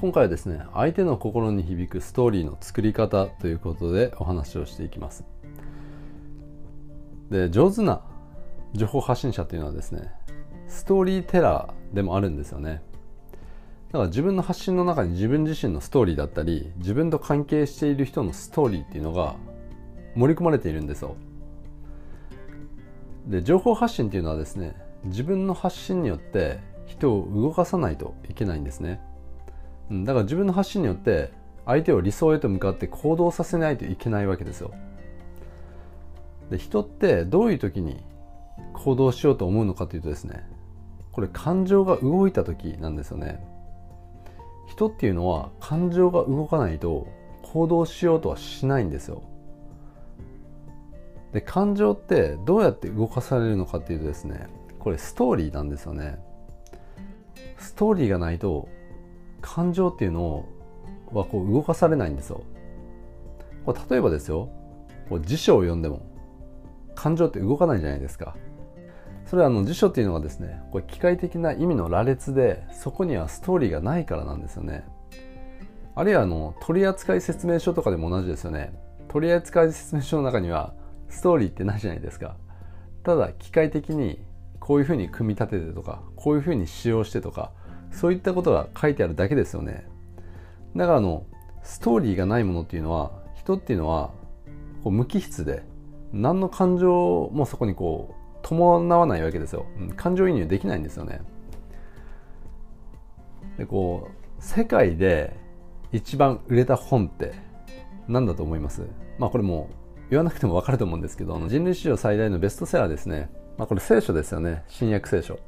今回はですね相手の心に響くストーリーの作り方ということでお話をしていきます。で上手な情報発信者というのはですねストーリーテラーでもあるんですよね。だから自分の発信の中に自分自身のストーリーだったり自分と関係している人のストーリーっていうのが盛り込まれているんですよ。で情報発信っていうのはですね自分の発信によって人を動かさないといけないんですね。だから自分の発信によって相手を理想へと向かって行動させないといけないわけですよ。で人ってどういう時に行動しようと思うのかというとですねこれ感情が動いた時なんですよね。人っていうのは感情が動かないと行動しようとはしないんですよ。で感情ってどうやって動かされるのかっていうとですねこれストーリーなんですよね。ストーリーがないと感情っていうのはこう動かされないんですよ。これ例えばですよ。こう辞書を読んでも感情って動かないじゃないですか。それはあの辞書っていうのがですねこれ機械的な意味の羅列でそこにはストーリーがないからなんですよね。あるいはあの取扱説明書とかでも同じですよね。取扱説明書の中にはストーリーってないじゃないですか。ただ機械的にこういうふうに組み立ててとかこういうふうに使用してとかそういったことが書いてあるだけですよね。だからあのストーリーがないものっていうのは人っていうのはこう無機質で何の感情もそこにこう伴わないわけですよ、感情移入できないんですよね。でこう世界で一番売れた本って何だと思います？まあこれも言わなくても分かると思うんですけど人類史上最大のベストセラーですね。まあこれ聖書ですよね。新約聖書。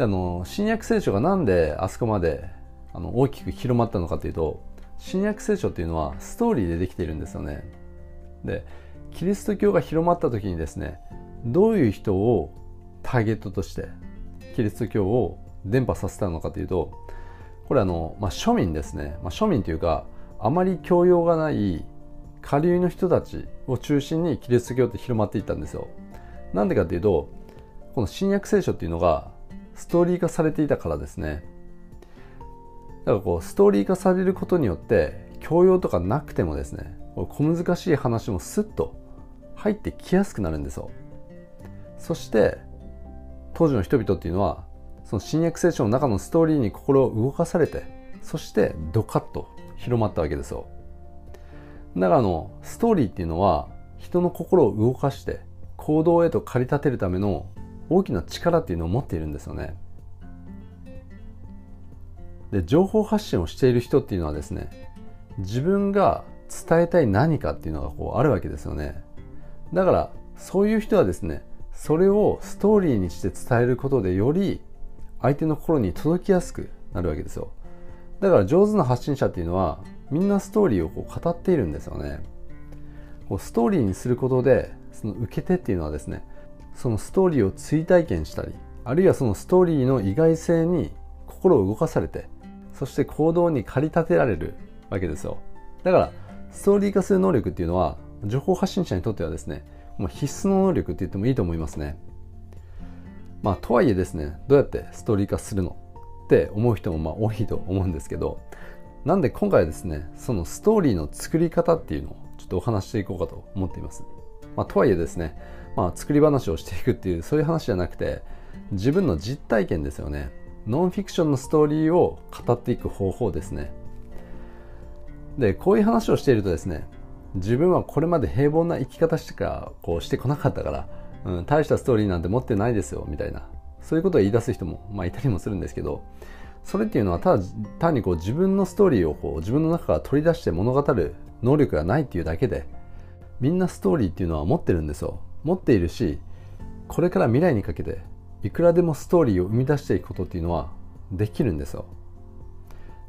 であの新約聖書がなんであそこまであの大きく広まったのかというと新約聖書っていうのはストーリーでできているんですよね。でキリスト教が広まった時にですねどういう人をターゲットとしてキリスト教を伝播させたのかというとこれあの、まあ、庶民ですね、まあ、庶民というかあまり教養がない下流の人たちを中心にキリスト教って広まっていったんですよ。なんでかっていうとこの新約聖書っていうのがストーリー化されていたからですね。だからこうストーリー化されることによって教養とかなくてもですね小難しい話もスッと入ってきやすくなるんですよ。そして当時の人々っていうのはその新約聖書の中のストーリーに心を動かされてそしてドカッと広まったわけですよ。だからあのストーリーっていうのは人の心を動かして行動へと駆り立てるための大きな力っていうのを持っているんですよね。で情報発信をしている人っていうのはですね自分が伝えたい何かっていうのがこうあるわけですよね。だからそういう人はですねそれをストーリーにして伝えることでより相手の心に届きやすくなるわけですよ。だから上手な発信者っていうのはみんなストーリーをこう語っているんですよね。こうストーリーにすることでその受け手っていうのはですねそのストーリーを追体験したりあるいはそのストーリーの意外性に心を動かされてそして行動に駆り立てられるわけですよだからストーリー化する能力っていうのは情報発信者にとってはですねまあ、必須の能力って言ってもいいと思いますね。まあ、とはいえですね、どうやってストーリー化するの？って思う人もまあ多いと思うんですけど、なんで今回はですね、そのストーリーの作り方っていうのをちょっとお話していこうかと思っています。まあ、とはいえですね、まあ、作り話をしていくっていうそういう話じゃなくて、自分の実体験ですよね。ノンフィクションのストーリーを語っていく方法ですね。で、こういう話をしているとですね、自分はこれまで平凡な生き方しかこうしてこなかったから、うん、大したストーリーなんて持ってないですよみたいなそういうことを言い出す人も、まあ、いたりもするんですけどそれっていうのはただ単にこう自分のストーリーをこう自分の中から取り出して物語る能力がないっていうだけでみんなストーリーっていうのは持ってるんですよ持っているしこれから未来にかけていくらでもストーリーを生み出していくことっていうのはできるんですよ。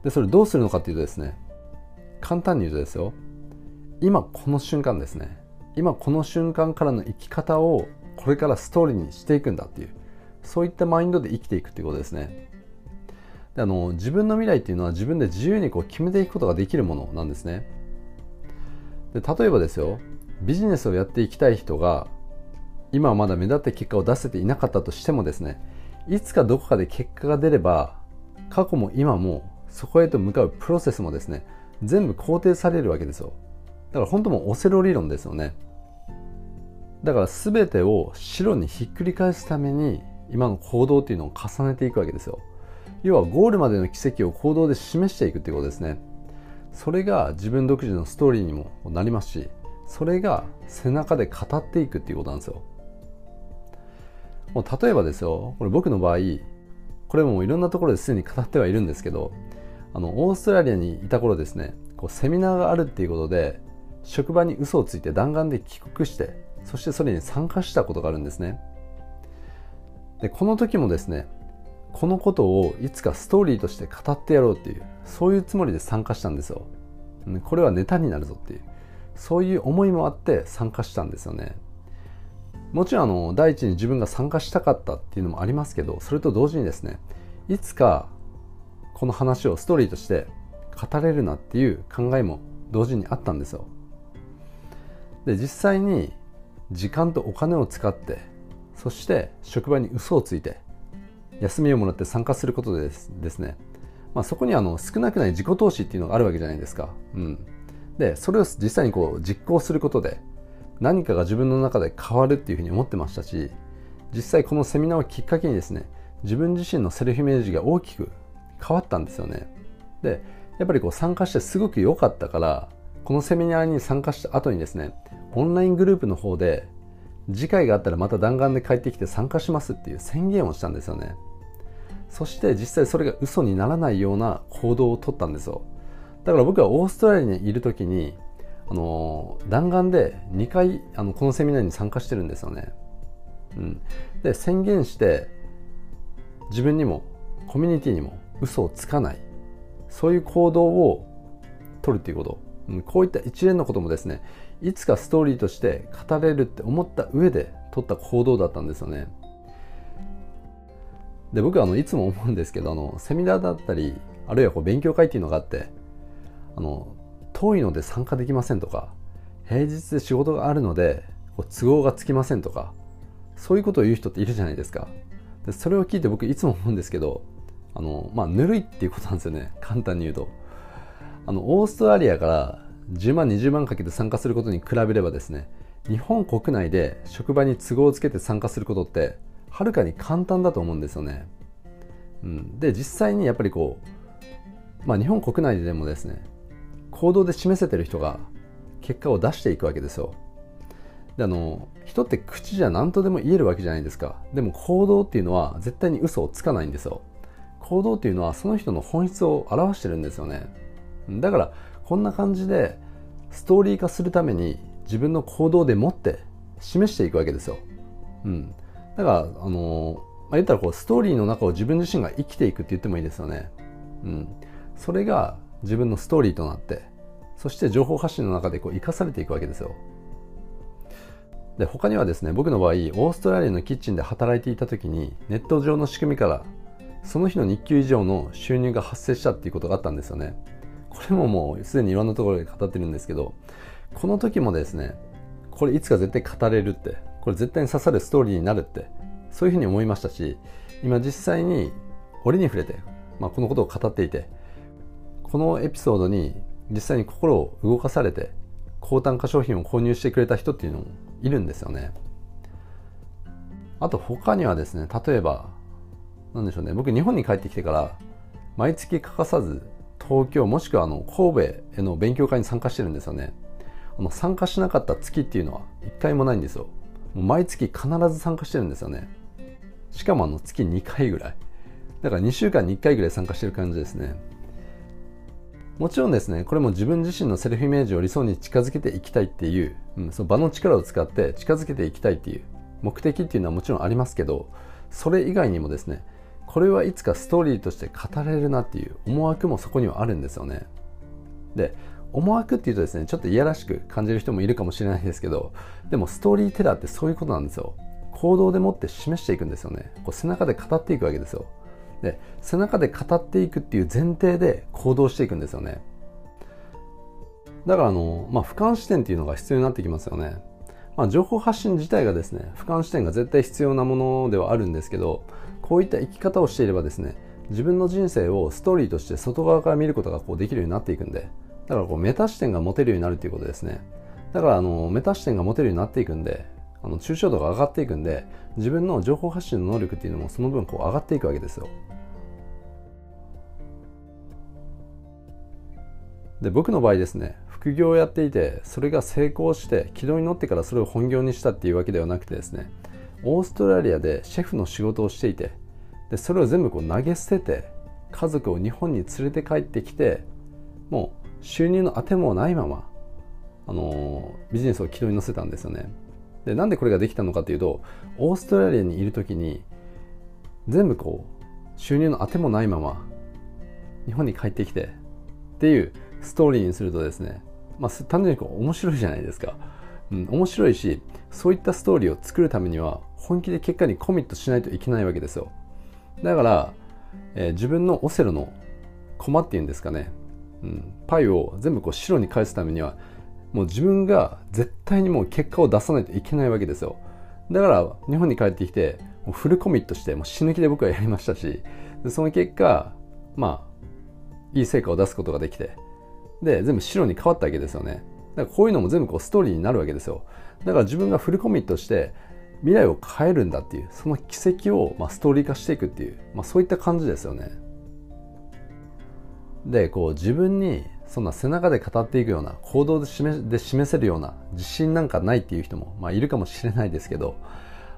でそれどうするのかっていうとですね簡単に言うとですよ今この瞬間ですね今この瞬間からの生き方をこれからストーリーにしていくんだっていうそういったマインドで生きていくっていうことですね。であの自分の未来っていうのは自分で自由にこう決めていくことができるものなんですね。で例えばですよビジネスをやっていきたい人が今はまだ目立った結果を出せていなかったとしてもですねいつかどこかで結果が出れば過去も今もそこへと向かうプロセスもですね全部肯定されるわけですよ。だから本当もオセロ理論ですよね。だから全てを白にひっくり返すために今の行動っていうのを重ねていくわけですよ。要はゴールまでの奇跡を行動で示していくっていうことですね。それが自分独自のストーリーにもなりますしそれが背中で語っていくっていうことなんですよ。もう例えばですよこれ僕の場合これもいろんなところですでに語ってはいるんですけどあのオーストラリアにいた頃ですねこうセミナーがあるっていうことで職場に嘘をついて弾丸で帰国してそしてそれに参加したことがあるんですね。でこの時もですねこのことをいつかストーリーとして語ってやろうっていうそういうつもりで参加したんですよ。これはネタになるぞっていうそういう思いもあって参加したんですよね。もちろんあの第一に自分が参加したかったっていうのもありますけどそれと同時にですねいつかこの話をストーリーとして語れるなっていう考えも同時にあったんですよ。で実際に時間とお金を使ってそして職場に嘘をついて休みをもらって参加することでですね、まあ、そこにあの少なくない自己投資っていうのがあるわけじゃないですか、うん、でそれを実際にこう実行することで何かが自分の中で変わるっていうふうに思ってましたし実際このセミナーをきっかけにですね自分自身のセルフイメージが大きく変わったんですよね。でやっぱりこう参加してすごく良かったからこのセミナーに参加した後にですねオンライングループの方で次回があったらまた弾丸で帰ってきて参加しますっていう宣言をしたんですよね。そして実際それが嘘にならないような行動をとったんですよ。だから僕はオーストラリアにいる時にあの弾丸で2回あのこのセミナーに参加してるんですよね、うん、で宣言して自分にもコミュニティにも嘘をつかない。そういう行動を取るっていうこと、うん、こういった一連のこともですねいつかストーリーとして語れるって思った上で取った行動だったんですよね。で僕はあのいつも思うんですけどあのセミナーだったりあるいはこう勉強会っていうのがあってあの遠いので参加できませんとか平日で仕事があるので都合がつきませんとかそういうことを言う人っているじゃないですか。でそれを聞いて僕いつも思うんですけどあのまあぬるいっていうことなんですよね。簡単に言うと。あのオーストラリアから10万20万かけて参加することに比べればですね日本国内で職場に都合をつけて参加することってはるかに簡単だと思うんですよね、うん、で実際にやっぱりこうまあ日本国内でもですね行動で示せてる人が結果を出していくわけですよ。であの人って口じゃ何とでも言えるわけじゃないですか。でも行動っていうのは絶対に嘘をつかないんですよ。行動っていうのはその人の本質を表してるんですよね。だからこんな感じでストーリー化するために自分の行動でもって示していくわけですよ、うん、だからあのまあ、言ったらこうストーリーの中を自分自身が生きていくって言ってもいいですよね、うん、それが自分のストーリーとなってそして情報発信の中でこう生かされていくわけですよ。で他にはですね僕の場合オーストラリアのキッチンで働いていた時にネット上の仕組みからその日の日給以上の収入が発生したっていうことがあったんですよね。これももうすでにいろんなところで語ってるんですけどこの時もですねこれいつか絶対語れるってこれ絶対に刺さるストーリーになるってそういうふうに思いましたし今実際に折に触れて、まあ、このことを語っていてこのエピソードに実際に心を動かされて高単価商品を購入してくれた人っていうのもいるんですよね。あと他にはですね例えば何でしょうね僕日本に帰ってきてから毎月欠かさず東京もしくはあの神戸への勉強会に参加してるんですよね。あの参加しなかった月っていうのは一回もないんですよ。もう毎月必ず参加してるんですよね。しかもあの月2回ぐらい。だから2週間に1回ぐらい参加してる感じですね。もちろんですねこれも自分自身のセルフイメージを理想に近づけていきたいっていう、うん、その場の力を使って近づけていきたいっていう目的っていうのはもちろんありますけどそれ以外にもですねこれはいつかストーリーとして語れるなっていう思惑もそこにはあるんですよね。で思惑っていうとですねちょっといやらしく感じる人もいるかもしれないですけどでもストーリーテラーってそういうことなんですよ。行動でもって示していくんですよね。こう背中で語っていくわけですよ。で背中で語っていくっていう前提で行動していくんですよね。だからあの、まあ、俯瞰視点っていうのが必要になってきますよね。まあ、情報発信自体がですね俯瞰視点が絶対必要なものではあるんですけどこういった生き方をしていればですね自分の人生をストーリーとして外側から見ることがこうできるようになっていくんでだからこうメタ視点が持てるようになるということですね。だからあのメタ視点が持てるようになっていくんであの抽象度が上がっていくんで自分の情報発信の能力っていうのもその分こう上がっていくわけですよ。で僕の場合ですね副業をやっていてそれが成功して軌道に乗ってからそれを本業にしたっていうわけではなくてですねオーストラリアでシェフの仕事をしていてでそれを全部こう投げ捨てて家族を日本に連れて帰ってきてもう収入のあてもないまま、あのー、ビジネスを軌道に乗せたんですよね。でなんでこれができたのかというとオーストラリアにいる時に全部こう収入のあてもないまま日本に帰ってきてっていうストーリーにするとですね、まあ、単純にこう面白いじゃないですか、うん、面白いしそういったストーリーを作るためには本気で結果にコミットしないといけないわけですよ。だから、えー、自分のオセロの駒っていうんですかね、うん、パイを全部こう白に返すためにはもう自分が絶対にもう結果を出さないといけないわけですよ。だから日本に帰ってきてもうフルコミットしてもう死ぬ気で僕はやりましたしでその結果まあいい成果を出すことができてで全部白に変わったわけですよね。だからこういうのも全部こうストーリーになるわけですよ。だから自分がフルコミットして未来を変えるんだっていうその奇跡をまあストーリー化していくっていう、まあ、そういった感じですよね。でこう自分にそんな背中で語っていくような行動で示で示せるような自信なんかないっていう人も、まあ、いるかもしれないですけど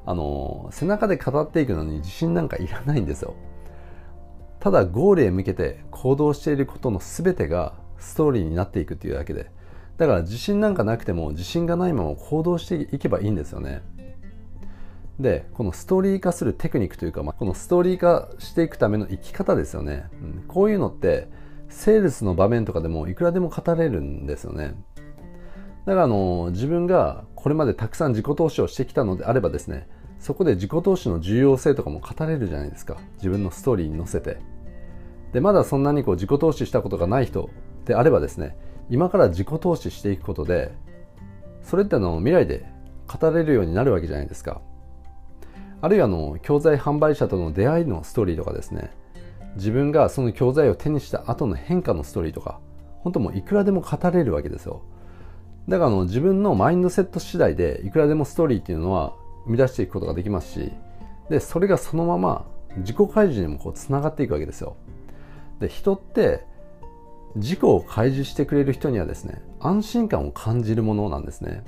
あの背中で語っていくのに自信なんかいらないんですよ。ただゴールへ向けて行動していることの全てがストーリーになっていくっていうだけで。だから自信なんかなくても自信がないまま行動していけばいいんですよね。でこのストーリー化するテクニックというか、まあ、このストーリー化していくための生き方ですよね、うん、こういうのってセールスの場面とかでもいくらでも語れるんですよね。だからあの自分がこれまでたくさん自己投資をしてきたのであればですねそこで自己投資の重要性とかも語れるじゃないですか。自分のストーリーに載せて。でまだそんなにこう自己投資したことがない人であればですね今から自己投資していくことでそれっての未来で語れるようになるわけじゃないですか。あるいはあの教材販売者との出会いのストーリーとかですね自分がその教材を手にした後の変化のストーリーとか本当もういくらでも語れるわけですよ。だからあの自分のマインドセット次第でいくらでもストーリーっていうのは生み出していくことができますしでそれがそのまま自己開示にもこうつながっていくわけですよ。で人って自己を開示してくれる人にはですね安心感を感じるものなんですね。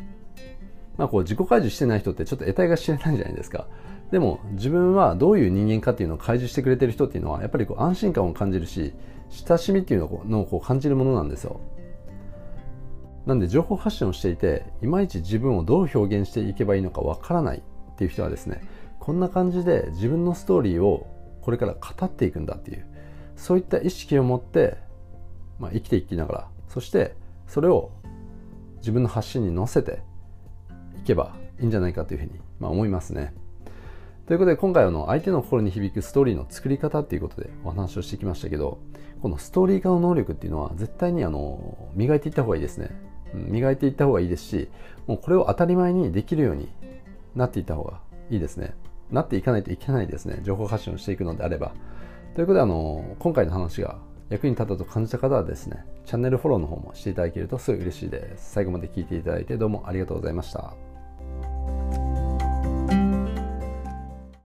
まあこう自己開示してない人ってちょっと得体が知れないじゃないですか。でも自分はどういう人間かっていうのを開示してくれてる人っていうのはやっぱりこう安心感を感じるし親しみっていうのをこう感じるものなんですよなんで情報発信をしていていまいち自分をどう表現していけばいいのかわからないっていう人はですねこんな感じで自分のストーリーをこれから語っていくんだっていうそういった意識を持ってまあ、生きていきながらそしてそれを自分の発信に乗せていけばいいんじゃないかというふうに、まあ、思いますね。ということで今回はの相手の心に響くストーリーの作り方っていうことでお話をしてきましたけどこのストーリー化の能力っていうのは絶対にあの磨いていった方がいいですね。磨いていった方がいいですしもうこれを当たり前にできるようになっていった方がいいですね。なっていかないといけないですね。情報発信をしていくのであれば。ということであの今回の話が役に立ったと感じた方はですね、チャンネルフォローの方もしていただけるとすごい嬉しいです。最後まで聞いていただいてどうもありがとうございました。